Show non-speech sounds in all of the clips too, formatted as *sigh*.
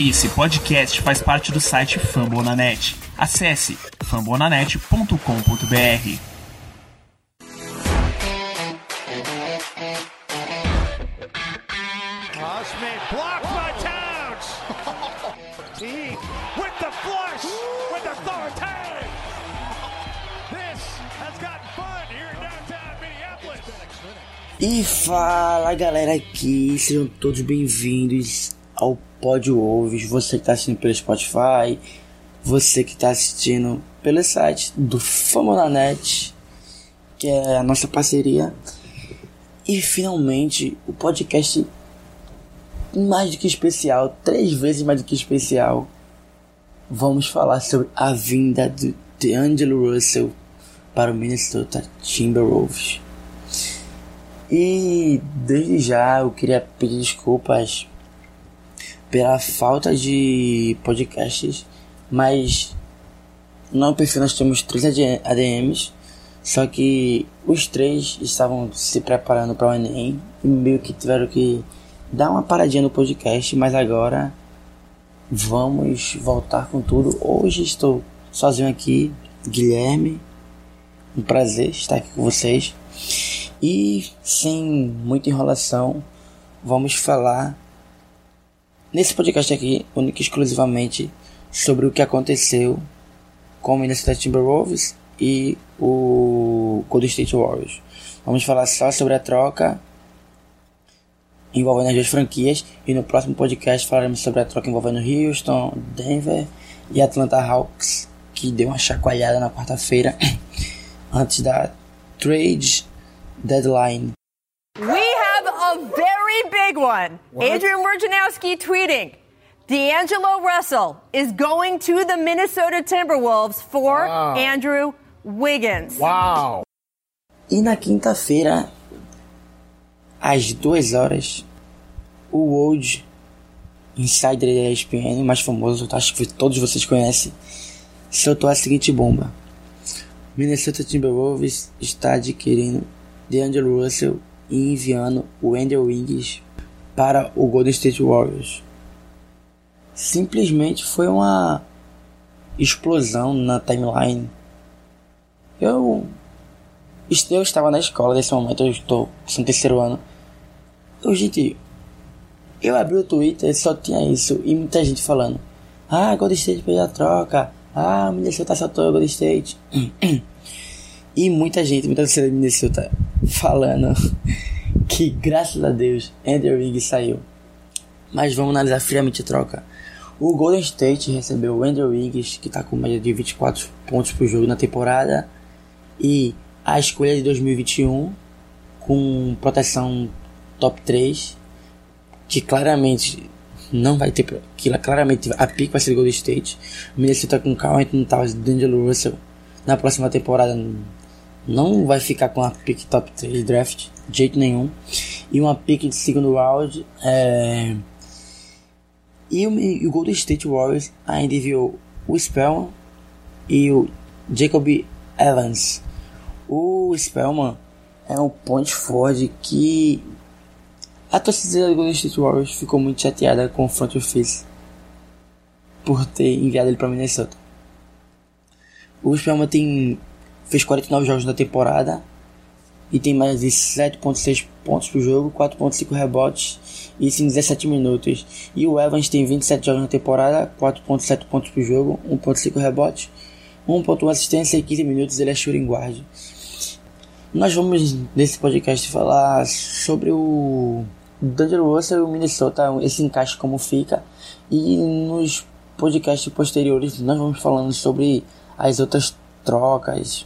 Esse podcast faz parte do site Fambonanet. Acesse fambonanet.com.br. Smith blocked by Towns. *laughs* He with the flush with authority. This has got fun here in downtown Minneapolis. E fala galera aqui, sejam todos bem-vindos ao Pod Ouves. Você que está assistindo pelo Spotify, você que está assistindo pelo site do Famonanet, que é a nossa parceria. E finalmente o podcast mais do que especial, três vezes mais do que especial. Vamos falar sobre a vinda do DeAngelo Russell para o Minnesota Timberwolves. E desde já eu queria pedir desculpas pela falta de podcasts, mas no perfil nós temos três ADMs, só que os três estavam se preparando para o Enem e meio que tiveram que dar uma paradinha no podcast, mas agora vamos voltar com tudo. Hoje estou sozinho aqui, Guilherme, um prazer estar aqui com vocês. E sem muita enrolação, vamos falar nesse podcast aqui, único e exclusivamente, sobre o que aconteceu com o Minnesota Timberwolves e o Golden State Warriors. Vamos falar só sobre a troca envolvendo as duas franquias e no próximo podcast falaremos sobre a troca envolvendo Houston, Denver e Atlanta Hawks, que deu uma chacoalhada na quarta-feira *coughs* antes da trade deadline. We have a very big one. Adrian Wojnarowski tweeting. D'Angelo Russell is going to the Minnesota Timberwolves for Wow. Andrew Wiggins. Wow. E na quinta-feira, às duas horas, o Old Insider da ESPN, mais famoso, acho que todos vocês conhecem, soltou a seguinte bomba. Minnesota Timberwolves está adquirindo DeAngelo Russell e enviando o Andrew Wiggins para o Golden State Warriors. Simplesmente foi uma explosão na timeline. Eu eu estava na escola nesse momento, eu estou no terceiro ano. Eu, gente, eu abri o Twitter e só tinha isso. E muita gente falando: Ah, Golden State fez a troca. Ah, Minnesota soltou o Golden State. *clears throat* e muita gente, muita torcida de Minnesota falando *laughs* que, graças a Deus, Andrew Wiggins saiu. Mas vamos analisar friamente a troca. O Golden State recebeu o Andrew Wiggins, que está com média de 24 pontos por jogo na temporada. E a escolha de 2021 com proteção top 3 que claramente não vai ter que claramente a pick vai ser do Golden State o Minnesota com Carl Anthony Towns e D'Angelo Russell na próxima temporada não vai ficar com a pick top 3 draft de jeito nenhum e uma pick de segundo round é... e, o, e o Golden State Warriors ainda enviou o Spellman e o Jacob Evans o Spellman é um point forward que a torcida do Golden State Warriors ficou muito chateada com o front office por ter enviado ele para Minnesota. O Spellman tem fez 49 jogos na temporada e tem mais de 7.6 pontos por jogo, 4.5 rebotes e em 17 minutos. E o Evans tem 27 jogos na temporada, 4.7 pontos por jogo, 1.5 rebotes, 1.1 assistência e 15 minutos ele é shooting guard. Nós vamos nesse podcast falar sobre o D'Angelo Russell e o Minnesota, esse encaixe como fica. E nos podcasts posteriores nós vamos falando sobre as outras trocas.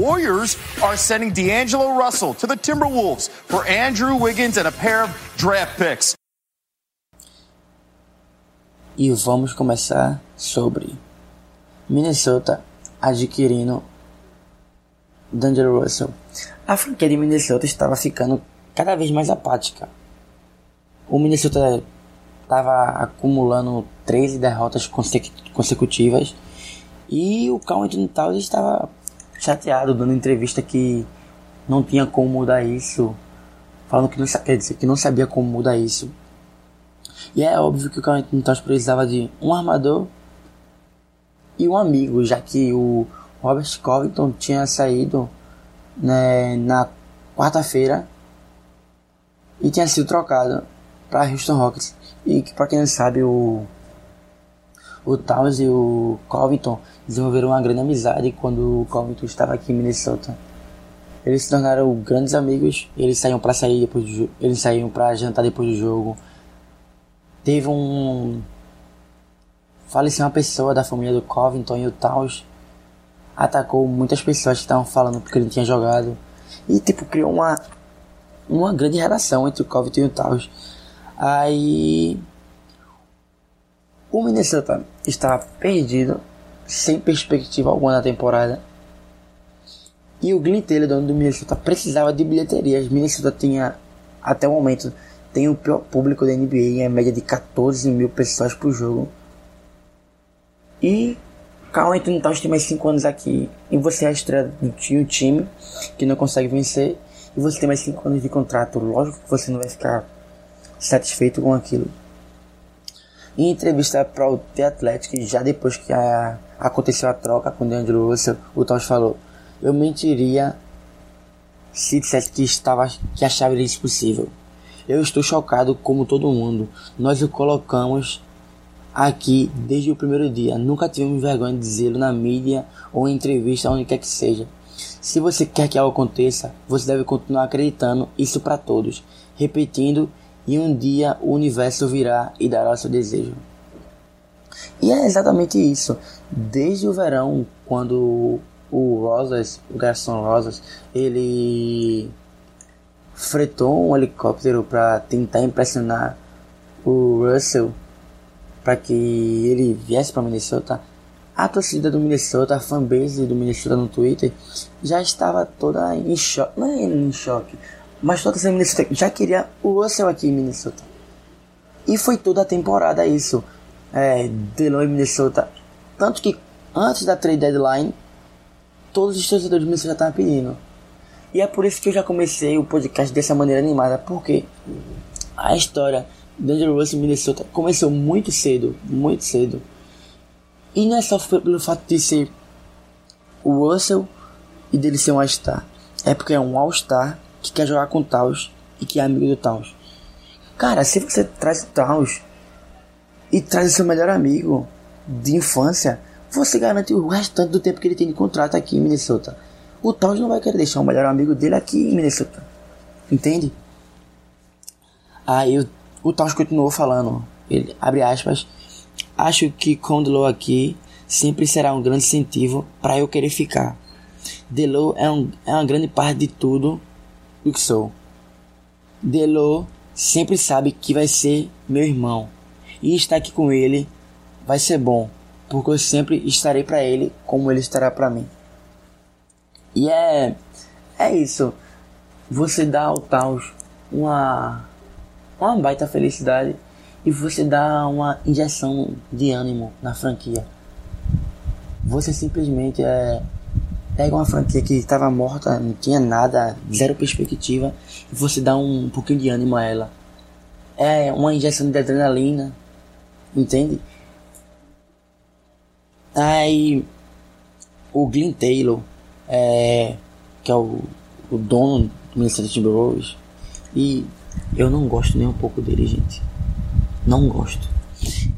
Warriors are sending D'Angelo Russell to the Timberwolves for Andrew Wiggins and a pair of draft picks. E vamos começar sobre Minnesota adquirindo D'Angelo Russell. A franquia de Minnesota estava ficando cada vez mais apática. O Minnesota estava acumulando 13 derrotas consecu- consecutivas e o Carl Anthony Towns estava chateado, dando entrevista que não tinha como mudar isso, falando que não, quer dizer, que não sabia como mudar isso. E é óbvio que o Towns precisava de um armador e um amigo, já que o Robert Covington tinha saído né, na quarta-feira e tinha sido trocado para Houston Rockets. E que, para quem não sabe, o, o Towns e o Covington desenvolveram uma grande amizade quando o Covington estava aqui em Minnesota. Eles se tornaram grandes amigos. Eles saíam para sair depois do. Eles saíam para jantar depois do jogo. Teve um faleceu uma pessoa da família do Covington e o Towns atacou muitas pessoas que estavam falando porque ele tinha jogado e tipo criou uma uma grande relação entre o Covington e o Towns. Aí o Minnesota estava perdido, sem perspectiva alguma na temporada. E o Glenn Taylor, dono do Minnesota, precisava de bilheterias. Minnesota tinha, até o momento, tem o pior público da NBA, em média de 14 mil pessoas por jogo. E Carl Anthony Towns tem mais 5 anos aqui. E você é a estreia de um time que não consegue vencer. E você tem mais 5 anos de contrato. Lógico que você não vai ficar satisfeito com aquilo. Em entrevista para o The Athletic, já depois que a, aconteceu a troca com o DeAndre Russell, o Towns falou: Eu mentiria se dissesse que, estava, que achava isso possível. Eu estou chocado como todo mundo. Nós o colocamos aqui desde o primeiro dia. Nunca tivemos vergonha de dizê-lo na mídia ou em entrevista, onde quer que seja. Se você quer que algo aconteça, você deve continuar acreditando isso para todos, repetindo e um dia o universo virá e dará seu desejo. E é exatamente isso. Desde o verão, quando o Rosas, o garçom Rosas, ele fretou um helicóptero para tentar impressionar o Russell para que ele viesse para Minnesota, a torcida do Minnesota, a fanbase do Minnesota no Twitter, já estava toda em choque. Não é em choque, mas toda essa Minnesota já queria o Russell aqui em Minnesota. E foi toda a temporada isso. É, Delon em Minnesota. Tanto que antes da trade deadline, todos os torcedores do Minnesota estavam pedindo. E é por isso que eu já comecei o podcast dessa maneira animada, porque a história D'Angelo Russell Minnesota começou muito cedo, muito cedo. E não é só pelo fato de ser o Russell e dele ser um All-Star. É porque é um All-Star que quer jogar com Taos e que é amigo do Taos. Cara, se você traz Taos e traz seu melhor amigo de infância, você garante o restante do tempo que ele tem de contrato aqui em Minnesota. O Taos não vai querer deixar o melhor amigo dele aqui em Minnesota. Entende? Aí o o Taos continuou falando, ele abre aspas, acho que com Delo aqui sempre será um grande incentivo para eu querer ficar. Delo é, um, é uma grande parte de tudo o que sou. Delo sempre sabe que vai ser meu irmão e estar aqui com ele vai ser bom, porque eu sempre estarei para ele como ele estará para mim. E é é isso. Você dá ao Taos uma uma baita felicidade e você dá uma injeção de ânimo na franquia. Você simplesmente é, pega uma franquia que estava morta, não tinha nada, zero perspectiva, e você dá um, pouquinho de ânimo a ela. É uma injeção de adrenalina, entende? Aí o Glenn Taylor, é, que é o, o dono do Minnesota Timberwolves, e eu não gosto nem um pouco dele, gente. Não gosto.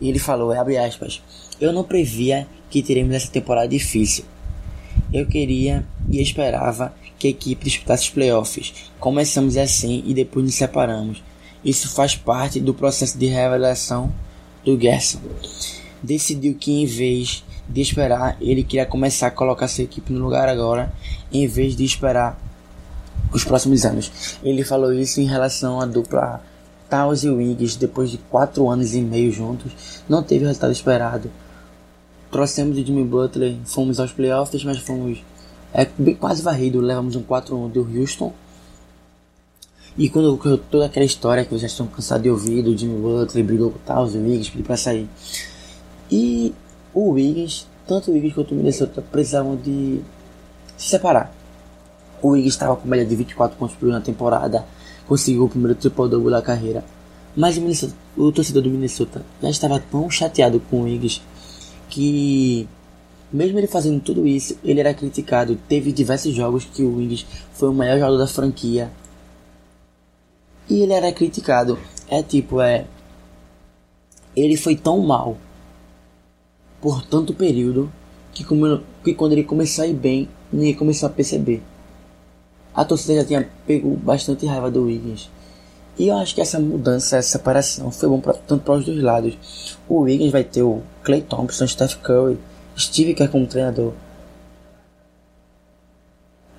E ele falou, abre aspas, eu não previa que teremos essa temporada difícil. Eu queria e esperava que a equipe disputasse os playoffs. Começamos assim e depois nos separamos. Isso faz parte do processo de revelação do Gerson. Decidiu que em vez de esperar, ele queria começar a colocar sua equipe no lugar agora, em vez de esperar os próximos anos. Ele falou isso em relação à dupla Taos e Wiggs, depois de quatro anos e meio juntos, não teve o resultado esperado. Trouxemos o Jimmy Butler, fomos aos playoffs, mas fomos é, quase varrido, levamos um 4-1 do Houston. E quando toda aquela história que vocês estão cansados de ouvir do Jimmy Butler, brigou com e o Wiggins, pediu pra sair. E o Wiggins, tanto o Wiggins quanto o Minnesota precisavam de se separar. O Wiggins estava com média de 24 pontos por na temporada, conseguiu o primeiro triple-double da carreira. Mas o, o torcedor do Minnesota já estava tão chateado com o Wiggins que mesmo ele fazendo tudo isso, ele era criticado. Teve diversos jogos que o Wiggins foi o maior jogador da franquia. E ele era criticado. É tipo, é. Ele foi tão mal por tanto período que, como, que quando ele começou a ir bem, ninguém começou a perceber. A torcida já tinha pego bastante raiva do Wiggins. E eu acho que essa mudança, essa separação foi bom pra, tanto para os dois lados. O Wiggins vai ter o Clay Thompson, Steph Curry, Steve Kerr como treinador.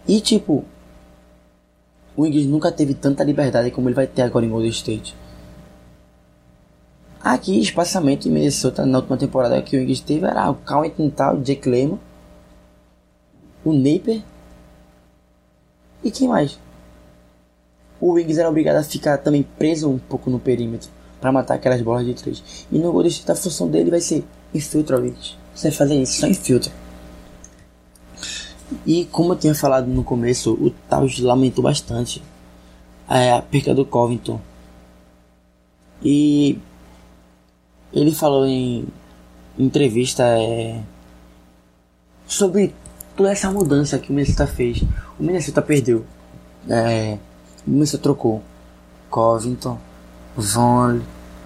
E tipo, o Wiggins nunca teve tanta liberdade como ele vai ter agora em Golden State. Aqui, espaçamento em Minnesota na última temporada que o Wiggins teve era o Cal Tal, o Jake Lehman, o Napier e quem mais? O Wiggins era obrigado a ficar também preso um pouco no perímetro para matar aquelas bolas de três. E no Golden State a função dele vai ser infiltra o Wiggins. Você fazer isso, só infiltra. E como eu tinha falado no começo, o Taos lamentou bastante é, a perca do Covington. E ele falou em entrevista é, sobre toda essa mudança que o Minnesota fez. O Minnesota perdeu. É, Minnesota trocou Covington, Von,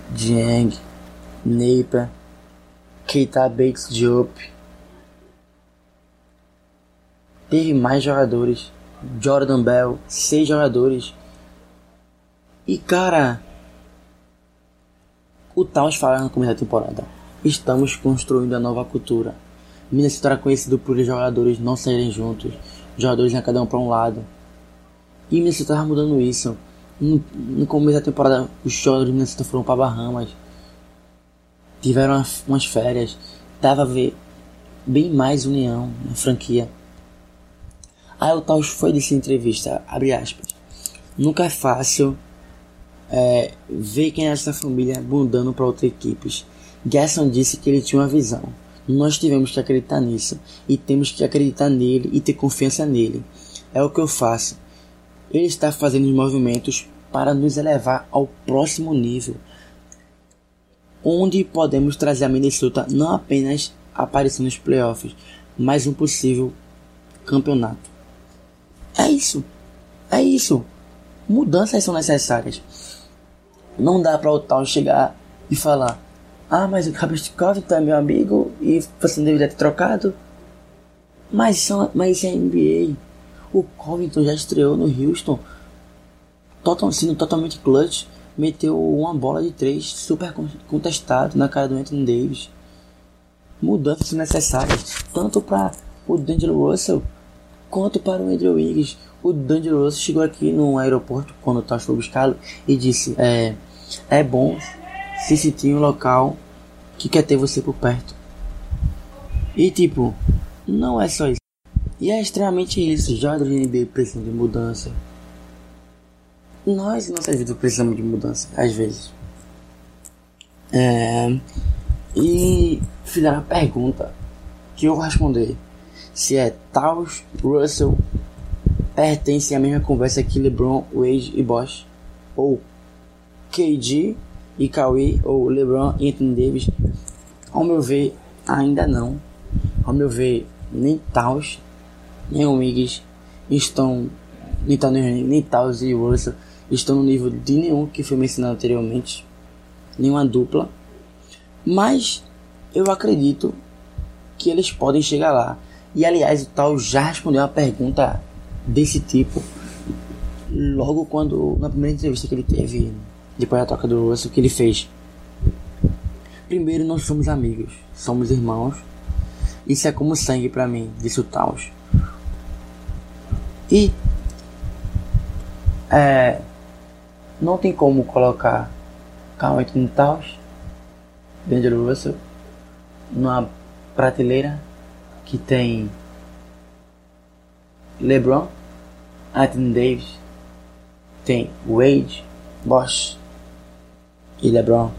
Dieng, Napier, Keita Bates Diop. Teve mais jogadores. Jordan Bell, seis jogadores. E cara, o Towns fala no começo da temporada: Estamos construindo a nova cultura. Minnesota era conhecido por jogadores não saírem juntos, jogadores iam cada um para um lado. E Minnesota estava mudando isso. No, começo da temporada, os jogadores de Minnesota foram para Bahamas, tiveram umas, férias, tava a ver bem mais união na franquia. Aí o Taos foi dessa entrevista, abre aspas. Nunca é fácil é, ver quem é essa família mudando para outras equipes. Gerson disse que ele tinha uma visão. Nós tivemos que acreditar nisso e temos que acreditar nele e ter confiança nele. É o que eu faço. Ele está fazendo os movimentos para nos elevar ao próximo nível, onde podemos trazer a Minnesota não apenas aparecer nos playoffs, mas um possível campeonato. É isso. É isso. Mudanças são necessárias. Não dá para o tal chegar e falar: Ah, mas o Covington é meu amigo e você não deveria ter trocado. Mas, são, mas é NBA. O Covington já estreou no Houston, total, sendo totalmente clutch. Meteu uma bola de três super contestado na cara do Anthony Davis. Mudanças necessárias, tanto para o D'Angelo Russell quanto para o Andrew Wiggins. O D'Angelo Russell chegou aqui no aeroporto quando o Tosh foi buscá-lo e disse: é, é bom se sentir um local que quer ter você por perto. E tipo, não é só isso. E é extremamente isso. Jogadores de NBA precisam de mudança. Nós, em nossa vida, precisamos de mudança, às vezes. É, e fizeram a pergunta que eu vou responder. Se é Taos, Russell pertencem à mesma conversa que LeBron, Wade e Bosch, ou KD e Kawhi, ou LeBron e Anthony Davis, ao meu ver, ainda não. Ao meu ver, nem Taos, Wiggins estão, nem, nem Taos e Russell estão no nível de nenhum que foi mencionado anteriormente, nenhuma dupla, mas eu acredito que eles podem chegar lá. E aliás, o Tal já respondeu uma pergunta desse tipo logo quando na primeira entrevista que ele teve depois da troca do Russell que ele fez. Primeiro, nós somos amigos, somos irmãos. Isso é como sangue para mim, disse o Taos. E é, não tem como colocar Carl Anthony Taos, D'Angelo Russell, numa prateleira que tem LeBron, Anthony Davis, tem Wade, Bosch e LeBron.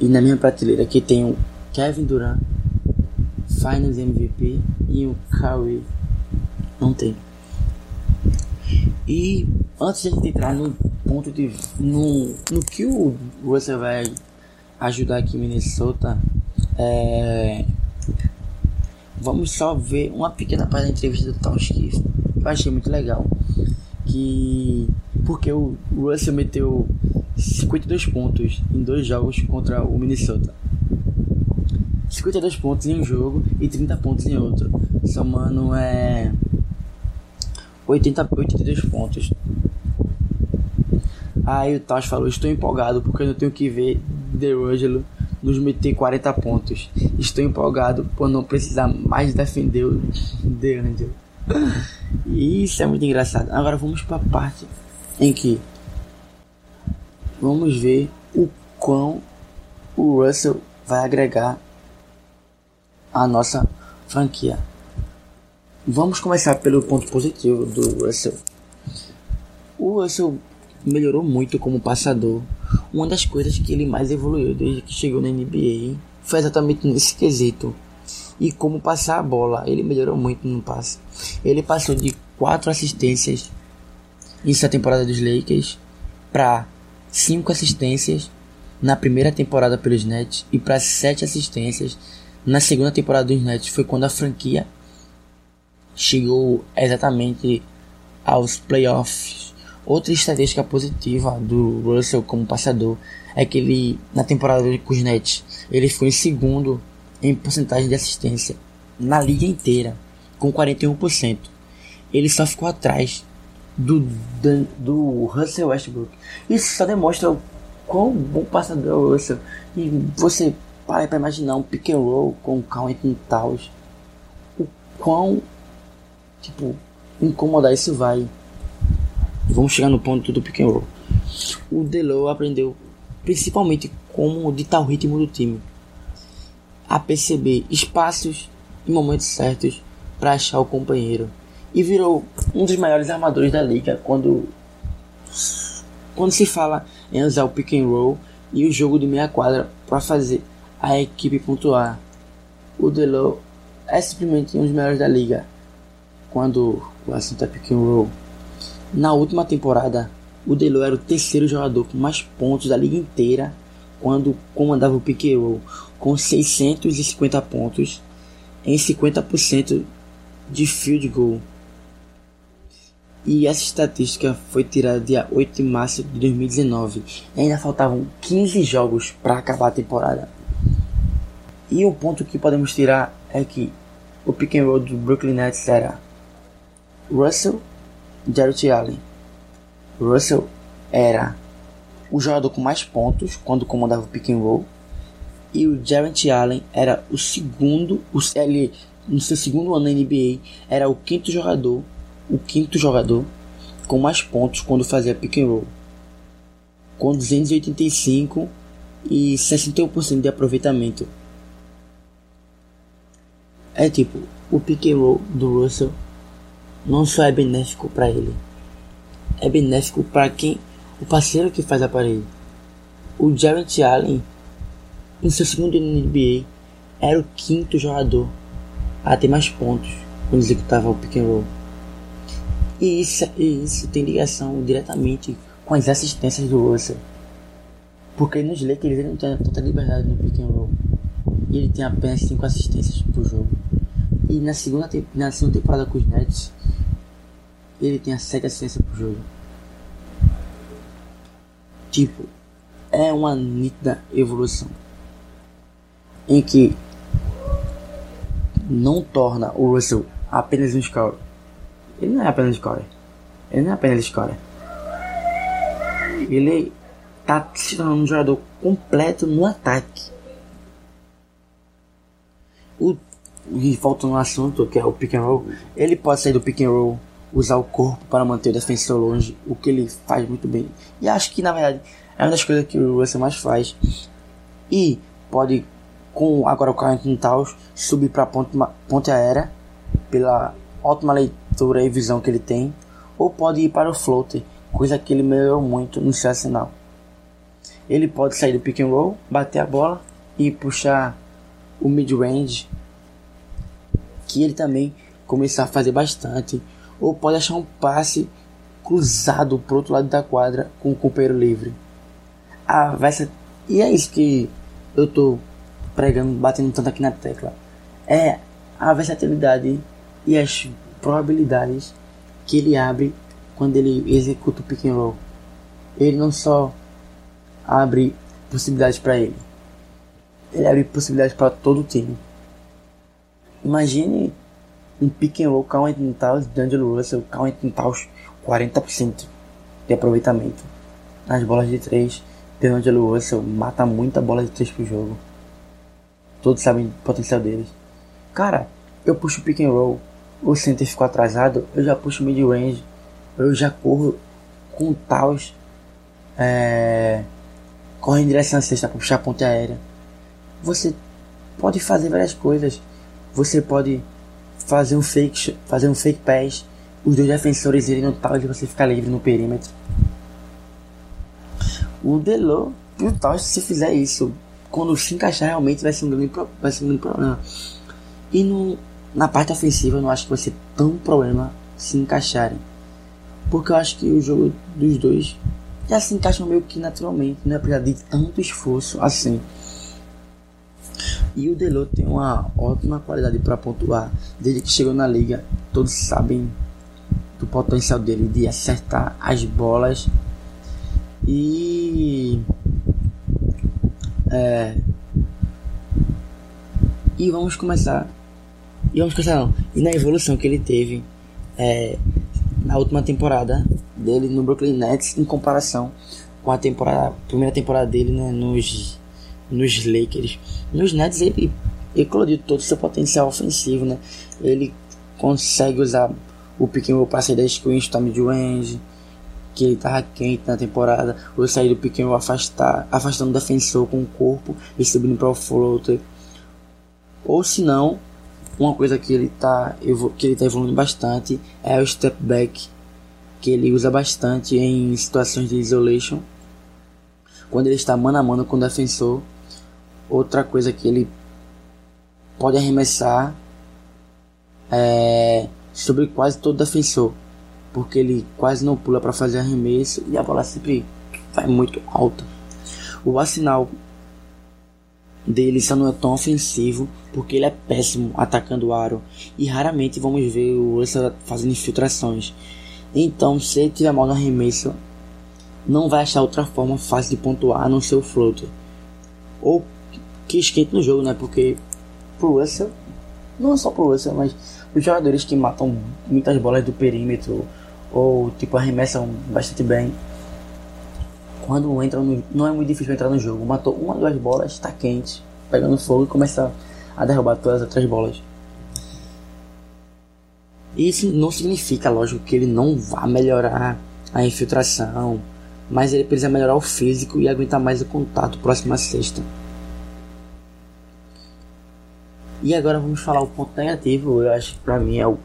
E na minha prateleira aqui tem o Kevin Durant, Finals MVP e o Curry. Não tem. E antes de a gente entrar no, ponto de. No, no que o Russell vai ajudar aqui em Minnesota, é, vamos só ver uma pequena parte da entrevista do Tom Skiff. Eu achei muito legal. Que. Porque o Russell meteu 52 pontos em dois jogos contra o Minnesota. 52 pontos em um jogo e 30 pontos em outro. Somando é. 80, 82 pontos. Aí o Taos falou: Estou empolgado porque eu não tenho que ver DeRangelo nos meter 40 pontos. Estou empolgado por não precisar mais defender o DeAngelo. Isso é muito engraçado. Agora vamos para a parte em que vamos ver o quão o Russell vai agregar a nossa franquia. Vamos começar pelo ponto positivo do Russell. O Russell melhorou muito como passador. Uma das coisas que ele mais evoluiu desde que chegou na NBA foi exatamente nesse quesito. E como passar a bola, ele melhorou muito no passe. Ele passou de 4 assistências nessa temporada dos Lakers para 5 assistências na primeira temporada pelos Nets e para 7 assistências na segunda temporada dos Nets. Foi quando a franquia chegou exatamente aos playoffs Outra estatística positiva do Russell como passador é que ele, na temporada com os ele foi em segundo em porcentagem de assistência na liga inteira, com 41%. Ele só ficou atrás do, do, do Russell Westbrook. Isso só demonstra o quão bom passador é o Russell. E você para para imaginar um pick and roll com o Carlton Towns. O quão tipo incomodar isso vai. Vamos chegar no ponto do pick and roll. O Delo aprendeu principalmente como ditar o ritmo do time, a perceber espaços e momentos certos para achar o companheiro e virou um dos maiores armadores da liga quando quando se fala em usar o pick and roll e o jogo de meia quadra para fazer a equipe pontuar. O Delo é simplesmente um dos melhores da liga quando o assunto é and roll. Na última temporada, o Delo era o terceiro jogador com mais pontos da liga inteira quando comandava o pick com 650 pontos em 50% de field goal. E essa estatística foi tirada dia 8 de março de 2019. E ainda faltavam 15 jogos para acabar a temporada. E o ponto que podemos tirar é que o pick and roll do Brooklyn Nets era Russell Jarrett Allen. Russell era o jogador com mais pontos quando comandava o pick and roll e o Jarrett Allen era o segundo, o, ele no seu segundo ano na NBA era o quinto jogador, o quinto jogador com mais pontos quando fazia pick and roll, com 285 e 61% de aproveitamento. É tipo, o pick and roll do Russell não só é benéfico para ele, é benéfico para quem o parceiro que faz a parede. O Jarrett Allen, em seu segundo ano na NBA, era o quinto jogador a ter mais pontos quando executava o pick and roll. E isso, e isso tem ligação diretamente com as assistências do Russell. Porque nos Lakers ele não tem tanta liberdade no pick and roll. E ele tem apenas 5 assistências por jogo. E na segunda, na segunda temporada com os Nets, ele tem a 7 assistências por jogo. Tipo, é uma nítida evolução. Em que não torna o Russell apenas um scorer. Ele não é apenas um scorer. Ele não é apenas um scorer. Ele tá se tornando um jogador completo no ataque. O, e voltando no assunto, que é o pick and roll, ele pode sair do pick and roll usar o corpo para manter o defensor longe, o que ele faz muito bem. E acho que na verdade é uma das coisas que o Russell mais faz. E pode, com agora o Carrington Taos, subir para a ponte, ponte aérea pela ótima leitura e visão que ele tem, ou pode ir para o floater, coisa que ele melhorou muito no seu arsenal. Ele pode sair do pick and roll, bater a bola e puxar o mid range, que ele também começar a fazer bastante ou pode achar um passe cruzado pro outro lado da quadra com o companheiro livre. Ah, vai. E é isso que eu tô pregando, batendo tanto aqui na tecla. É a versatilidade e as probabilidades que ele abre quando ele executa o pick and roll. Ele não só abre possibilidades para ele, ele abre possibilidades para todo o time. Imagine um pick and roll Cal Anthony Towns, D'Angelo Russell, Cal Anthony Towns 40% de aproveitamento nas bolas de 3. D'Angelo Russell mata muita bola de 3 pro jogo. Todos sabem o potencial deles. Cara, eu puxo pick and roll, o center ficou atrasado, eu já puxo mid range, eu já corro com taus, é, corre em direção à cesta para puxar a ponte aérea. Você pode fazer várias coisas. Você pode fazer um fake, fazer um fake pass, os dois defensores irem no tal e você ficar livre no perímetro. O Delo e o tal se fizer isso, quando se encaixar realmente vai ser um grande, vai ser um grande problema. E no, na parte ofensiva eu não acho que vai ser tão problema se encaixarem. Porque eu acho que o jogo dos dois já se encaixam meio que naturalmente, não é de tanto esforço assim. E o Delô tem uma ótima qualidade para pontuar. Desde que chegou na liga, todos sabem do potencial dele de acertar as bolas. E. É, e vamos começar e vamos começar não. E na evolução que ele teve é, na última temporada dele no Brooklyn Nets em comparação com a temporada, primeira temporada dele né, nos, nos Lakers. Nos Nets ele eclodiu todo o seu potencial ofensivo, né? Ele consegue usar o para sair da screen, chutar mid-range, que ele tava quente na temporada, ou sair do roll afastar, afastando o defensor com o corpo e subindo para o floater. Ou se não, uma coisa que ele está que ele tá evoluindo bastante é o step back, que ele usa bastante em situações de isolation, quando ele está mano a mano com o defensor. Outra coisa que ele pode arremessar é sobre quase todo defensor, porque ele quase não pula para fazer arremesso e a bola sempre vai muito alta. O assinal dele só não é tão ofensivo porque ele é péssimo atacando o aro e raramente vamos ver o Russell fazendo infiltrações. Então, se ele tiver mal no arremesso, não vai achar outra forma fácil de pontuar no seu floater. Ou que esquente no jogo, né? Porque pro Russell, não só pro Russell, mas os jogadores que matam muitas bolas do perímetro ou tipo arremessam bastante bem quando entram no, não é muito difícil entrar no jogo. Matou uma, duas bolas, está quente, pegando fogo e começa a derrubar todas as outras bolas. Isso não significa, lógico, que ele não vá melhorar a infiltração, mas ele precisa melhorar o físico e aguentar mais o contato próximo à sexta. E agora vamos falar o ponto negativo, eu acho que pra mim é o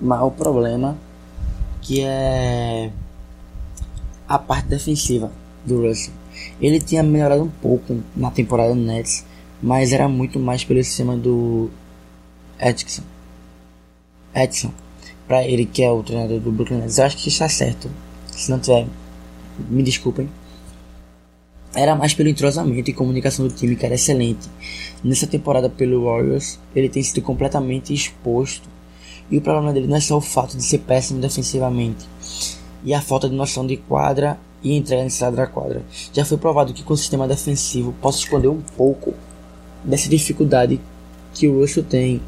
maior problema, que é a parte defensiva do Russell. Ele tinha melhorado um pouco na temporada do Nets, mas era muito mais pelo sistema do Edson. Edson, para ele que é o treinador do Brooklyn Nets. Eu acho que está certo. Se não tiver, me desculpem. Era mais pelo entrosamento e comunicação do time que era excelente. Nessa temporada pelo Warriors, ele tem sido completamente exposto. E o problema dele não é só o fato de ser péssimo defensivamente e a falta de noção de quadra e entrega necessária da quadra. Já foi provado que com o sistema defensivo posso esconder um pouco dessa dificuldade que o Russell tem,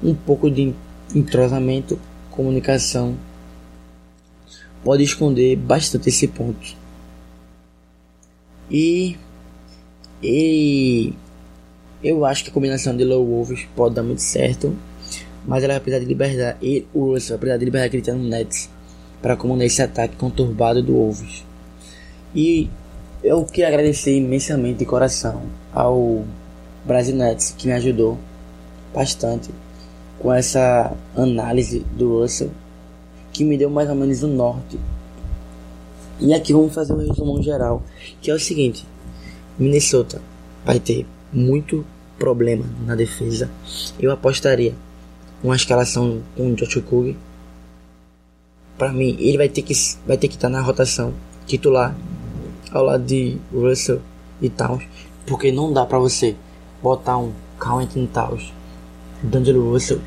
um pouco de entrosamento, comunicação, pode esconder bastante esse ponto. E, e eu acho que a combinação de Low Wolves pode dar muito certo, mas ela vai precisar de liberdade, e o Russell vai precisar de liberdade que ele tem no Nets para comandar esse ataque conturbado do Wolves. E eu queria agradecer imensamente de coração ao Brasil Nets que me ajudou bastante com essa análise do Russell que me deu mais ou menos o norte. E aqui vamos fazer um resumo geral, que é o seguinte: Minnesota vai ter muito problema na defesa. Eu apostaria uma escalação com o Josh Kug para mim, ele vai ter que vai ter que estar tá na rotação titular ao lado de Russell e Towns, porque não dá para você botar um Carlton Towns, D'Angelo Russell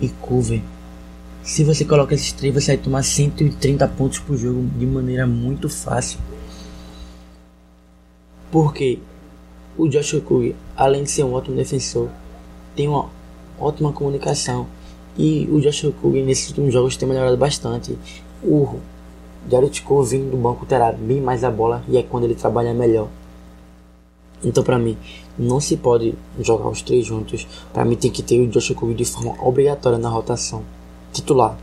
e Cover. Se você coloca esses três, você vai tomar 130 pontos por jogo de maneira muito fácil. Porque o Josh Okogie, além de ser um ótimo defensor, tem uma ótima comunicação. E o Josh Okogie nesses últimos jogos tem melhorado bastante. O Jared Cole vindo do banco terá bem mais a bola e é quando ele trabalha melhor. Então para mim não se pode jogar os três juntos. Para mim tem que ter o Josh Okogie de forma obrigatória na rotação titular.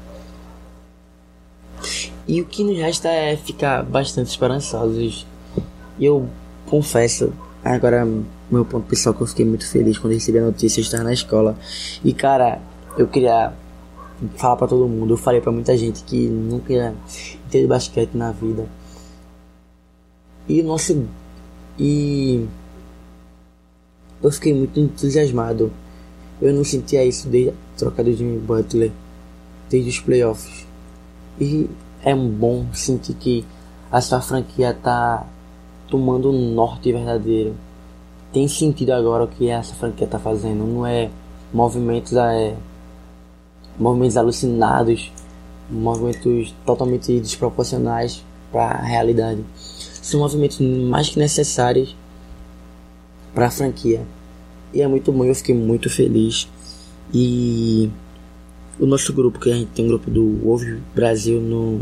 E o que nos resta é ficar bastante esperançosos. Eu confesso, agora meu ponto pessoal que eu fiquei muito feliz quando recebi a notícia de estar na escola. E cara, eu queria falar para todo mundo. Eu falei para muita gente que nunca teve basquete na vida. E nosso e eu fiquei muito entusiasmado. Eu não sentia isso desde a troca do Jimmy Butler, desde os playoffs. E é bom sentir que a sua franquia tá tomando um norte verdadeiro. Tem sentido agora o que essa franquia tá fazendo. Não é movimentos, é movimentos alucinados, movimentos totalmente desproporcionais para a realidade. São movimentos mais que necessários para a franquia. E é muito bom, eu fiquei muito feliz. E o nosso grupo, que a gente tem um grupo do Wolves Brasil no,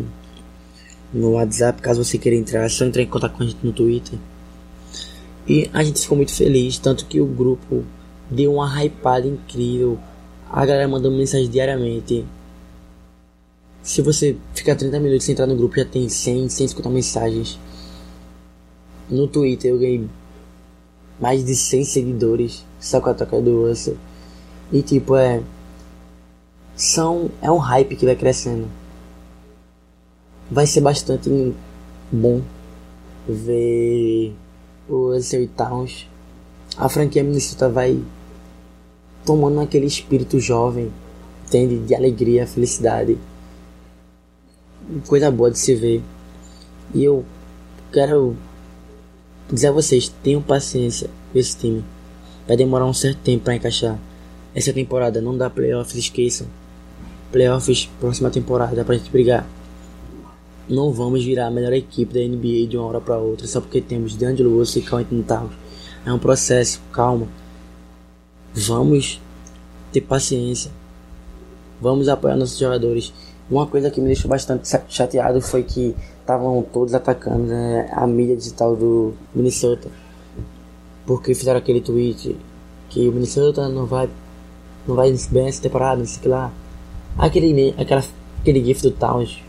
no WhatsApp, caso você queira entrar, é só entrar em contato com a gente no Twitter. E a gente ficou muito feliz, tanto que o grupo deu uma hypada incrível. A galera mandando mensagem diariamente. Se você ficar 30 minutos sem entrar no grupo, já tem 100, 150 mensagens. No Twitter eu ganhei mais de 100 seguidores só com a toca do Russell. E tipo, é. São, é um hype que vai crescendo. Vai ser bastante bom ver o e Towns. A franquia Minnesota vai tomando aquele espírito jovem, entende? De alegria, felicidade. Coisa boa de se ver. E eu quero dizer a vocês, tenham paciência com esse time. Vai demorar um certo tempo para encaixar. Essa temporada não dá playoffs, esqueçam. Playoffs, próxima temporada, pra gente brigar. Não vamos virar a melhor equipe da NBA de uma hora para outra só porque temos D'Angelo Russell e Carlton Towns. É um processo, calma. Vamos ter paciência. Vamos apoiar nossos jogadores. Uma coisa que me deixou bastante chateado foi que estavam todos atacando né, a mídia digital do Minnesota. Porque fizeram aquele tweet que o Minnesota não vai não vai bem essa temporada, não sei que lá. Aquele, aquela, aquele gif do Towns.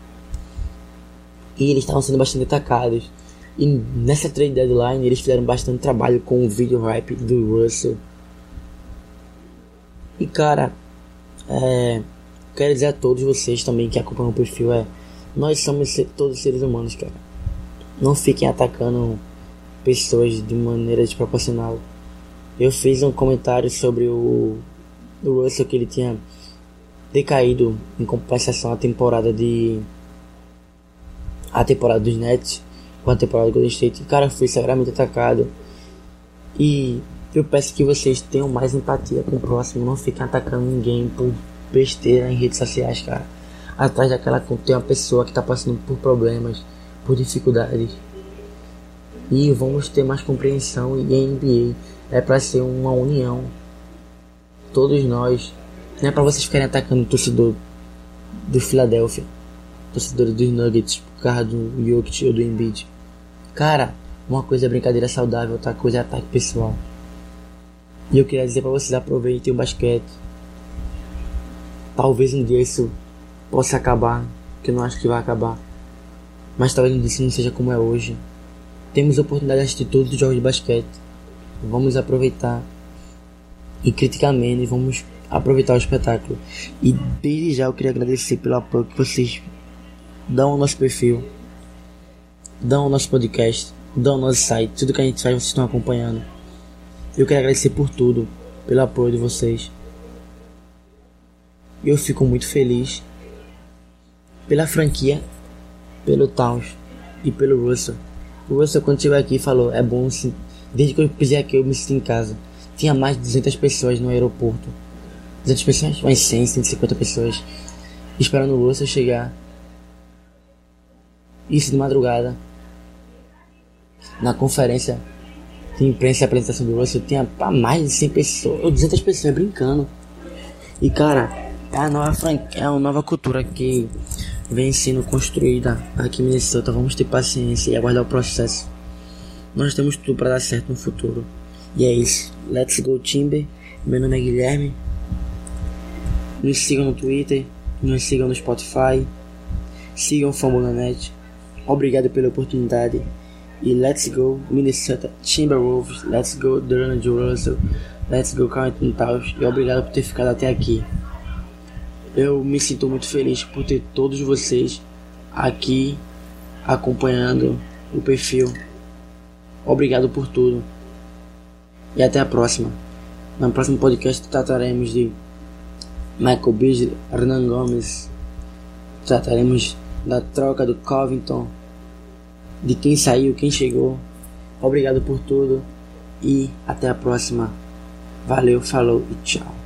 E eles estavam sendo bastante atacados. E nessa trade deadline eles fizeram bastante trabalho com o vídeo rap do Russell. E cara, é, quero dizer a todos vocês também que acompanham o perfil é nós somos todos seres humanos, cara. Não fiquem atacando pessoas de maneira desproporcional. Eu fiz um comentário sobre o, o Russell que ele tinha decaído em compensação à temporada de a temporada dos Nets com a temporada do Golden State. O cara foi severamente atacado. E eu peço que vocês tenham mais empatia com o próximo, não fiquem atacando ninguém por besteira em redes sociais, cara. Atrás daquela tem uma pessoa que está passando por problemas, por dificuldades. E vamos ter mais compreensão e a NBA é para ser uma união. Todos nós. Não é para vocês ficarem atacando o torcedor do Philadelphia, torcedor dos Nuggets por causa do Jokic ou do Embiid. Cara, uma coisa é brincadeira saudável, outra coisa é ataque pessoal. E eu queria dizer para vocês aproveitem o basquete. Talvez um dia isso possa acabar, que eu não acho que vai acabar. Mas talvez um dia isso não seja como é hoje. Temos oportunidade de assistir todos os jogos de basquete. Vamos aproveitar e criticar menos, vamos aproveitar o espetáculo. E desde já eu queria agradecer pelo apoio que vocês dão ao nosso perfil, dão ao nosso podcast, dão ao nosso site, tudo que a gente faz vocês estão acompanhando. Eu quero agradecer por tudo, pelo apoio de vocês. Eu fico muito feliz. pela franquia, pelo Towns e pelo Russell. O Russell quando chegou aqui falou, é bom sim. Desde que eu pisei aqui eu me senti em casa. Tinha mais de 200 pessoas no aeroporto. 200 pessoas? Mais 100, 150 pessoas. Esperando o Russell chegar. Isso de madrugada. Na conferência de imprensa e apresentação do Russell tinha mais de 100 pessoas. Ou 200 pessoas brincando. E cara, é a nova franquia, é uma nova cultura que vem sendo construída aqui em Minnesota. Vamos ter paciência e aguardar o processo. Nós temos tudo para dar certo no futuro. E é isso. Let's go Timber. Meu nome é Guilherme. Nos sigam no Twitter, nos sigam no Spotify, sigam o Fórmula Net. Obrigado pela oportunidade. E let's go Minnesota Timberwolves, let's go Durant Russell, let's go Carlton Towns. E obrigado por ter ficado até aqui. Eu me sinto muito feliz por ter todos vocês aqui acompanhando o perfil. Obrigado por tudo. E até a próxima. No próximo podcast trataremos de Michael Beasley, Hernan Gomes. Trataremos da troca do Covington, de quem saiu, quem chegou. Obrigado por tudo e até a próxima. Valeu, falou e tchau.